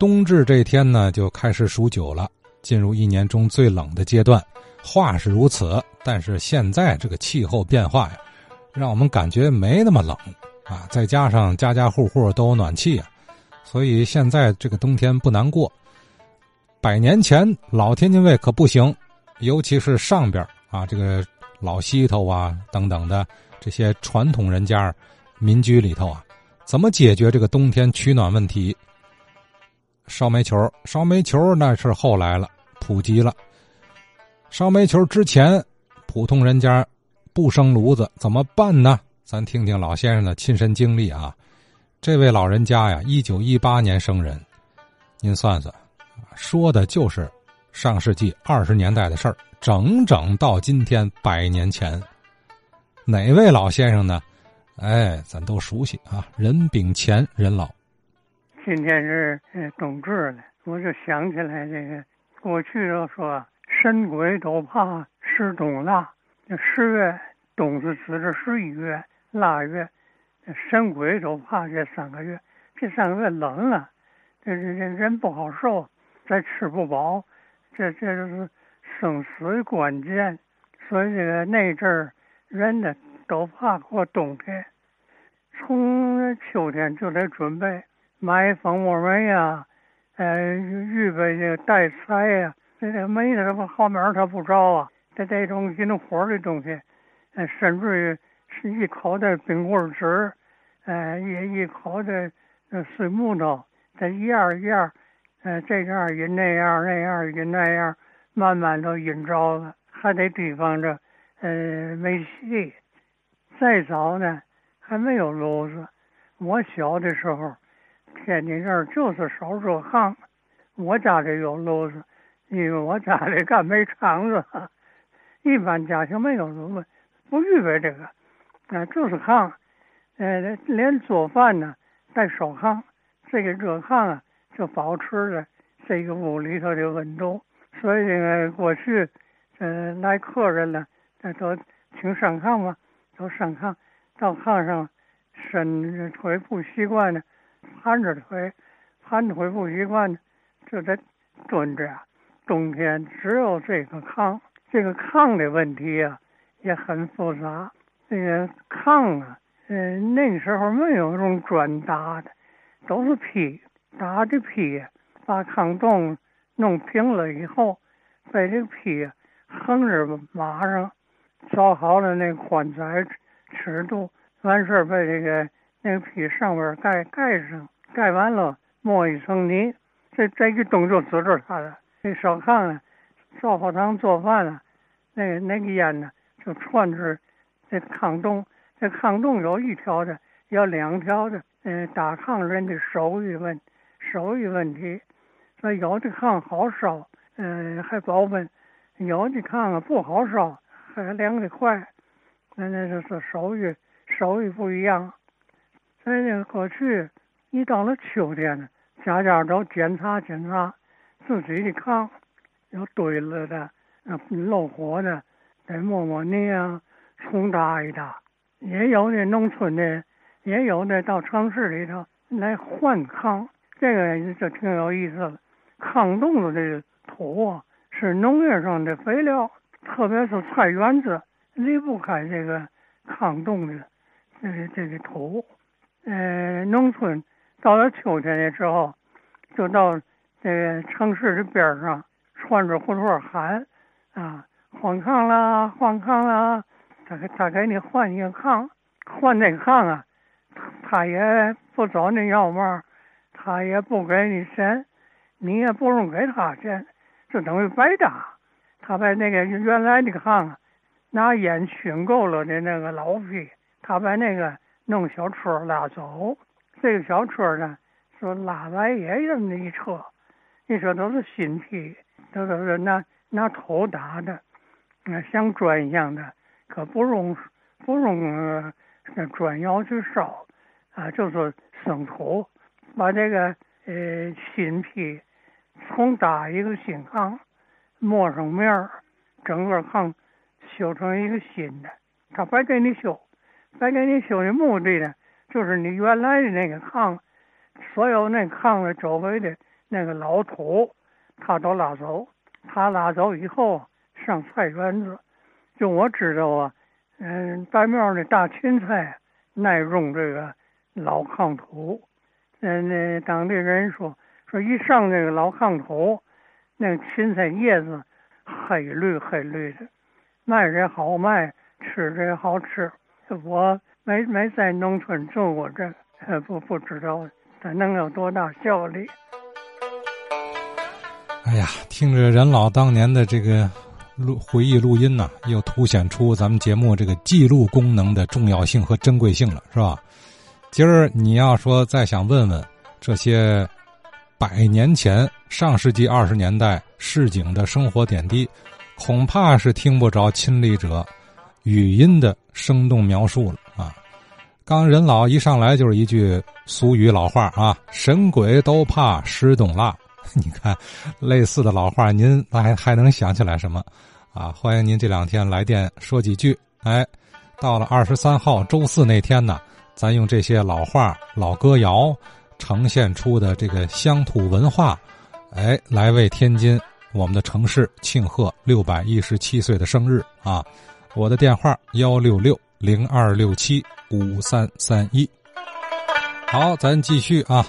冬至这天呢，就开始数九了，进入一年中最冷的阶段。话是如此，但是现在这个气候变化呀，让我们感觉没那么冷啊。再加上家家户户都有暖气啊，所以现在这个冬天不难过。百年前老天津卫可不行，尤其是上边啊，这个老西头啊等等的这些传统人家民居里头啊，怎么解决这个冬天取暖问题？烧煤球，烧煤球那是后来了，普及了。烧煤球之前，普通人家不生炉子怎么办呢？咱听听老先生的亲身经历啊。这位老人家呀，一九一八年生人，您算算，说的就是上世纪二十年代的事儿，整整到今天百年前。哪位老先生呢？哎，咱都熟悉啊，任炳乾任老。今天是冬至了，我就想起来这个过去都说神鬼都怕吃冬腊。这十月冬是指的十一月腊月，神鬼都怕这三个月。这三个月冷了，这这这人不好受，再吃不饱，这这就是生死的关键。所以这个那阵儿人呢都怕过冬天，从秋天就得准备。买蜂窝煤呀，呃，预备这个带柴呀，这煤的不后面它不着啊，这这种引火的东西，呃，甚至于是一口的冰棍纸，呃，一一口的那碎木头，这一样一样，呃，这样引那样，那样引那样，慢慢都引着了，还得提防着，呃，煤气。再早呢，还没有炉子，我小的时候。天津这儿就是烧热炕，我家里有炉子，因为我家里干煤厂子，一般家庭没有炉子，不预备这个，啊，就是炕，呃，连做饭呢带烧炕，这个热炕啊就保持着这个屋里头的温度，所以呢，过去，呃，来客人了，那都请上炕嘛，都上炕，到炕上伸腿不习惯呢。盘着腿，盘着腿不习惯，就得蹲着。冬天只有这个炕，这个炕的问题啊也很复杂。这个炕啊，嗯，那时候没有用砖搭的，都是坯打的坯，把炕洞弄平了以后，把这个坯横着码上，找好了那宽窄尺度，完事儿把这个。那个坯上边盖盖上，盖完了抹一层泥，这这个动作指着它的。这烧炕呢，烧火堂做饭呢，那那个烟呢就窜出这炕洞。这炕洞有一条的，有两条的。嗯，打炕人的手艺问手艺问题，说有的炕好烧，嗯，还保温；有的炕啊不好烧，还凉的快。那那就是手艺手艺不一样。在那个过去，一到了秋天呢，家家都检查检查自己的炕，有堆了的、漏火的，得抹抹泥啊，重搭一搭。也有的农村的，也有的到城市里头来换炕，这个就挺有意思的。炕洞子的土啊，是农业上的肥料，特别是菜园子离不开这个炕洞的这个这个土。呃，农村到了秋天的时候，就到这个城市的边上，穿着胡同喊啊，换炕啦，换炕啦，他他给你换一个炕，换那个炕啊，他也不找你要嘛，他也不给你钱，你也不用给他钱，就等于白搭。他把那个原来的炕啊拿烟熏够了的那个老坯，他把那个。弄小车拉走，这个小车呢，说拉来也这么一车，一车都是新坯，都是拿拿头打的，那像砖一样的，可不用不用砖窑去烧，啊，就是生土，把这个呃新坯重打一个新炕，抹上面儿，整个炕修成一个新的，他白给你修。白给你修的目的呢，就是你原来的那个炕，所有那炕的周围的那个老土，他都拉走。他拉走以后上菜园子，就我知道啊，嗯，白庙的大芹菜耐用这个老炕土。嗯，那当地人说说一上这个老炕土，那个芹菜叶子黑绿黑绿的，卖着好卖，吃着也好吃。我没没在农村住过这，不不知道它能有多大效力。哎呀，听着任老当年的这个录回忆录音呐，又凸显出咱们节目这个记录功能的重要性和珍贵性了，是吧？今儿你要说再想问问这些百年前上世纪二十年代市井的生活点滴，恐怕是听不着亲历者语音的生动描述了啊！刚任老一上来就是一句俗语老话啊：“神鬼都怕石冬腊。”你看，类似的老话，您还还能想起来什么？啊，欢迎您这两天来电说几句。哎，到了二十三号周四那天呢，咱用这些老话、老歌谣呈现出的这个乡土文化，哎，来为天津我们的城市庆贺六百一十七岁的生日啊！我的电话幺六六零二六七五三三一。好，咱继续啊。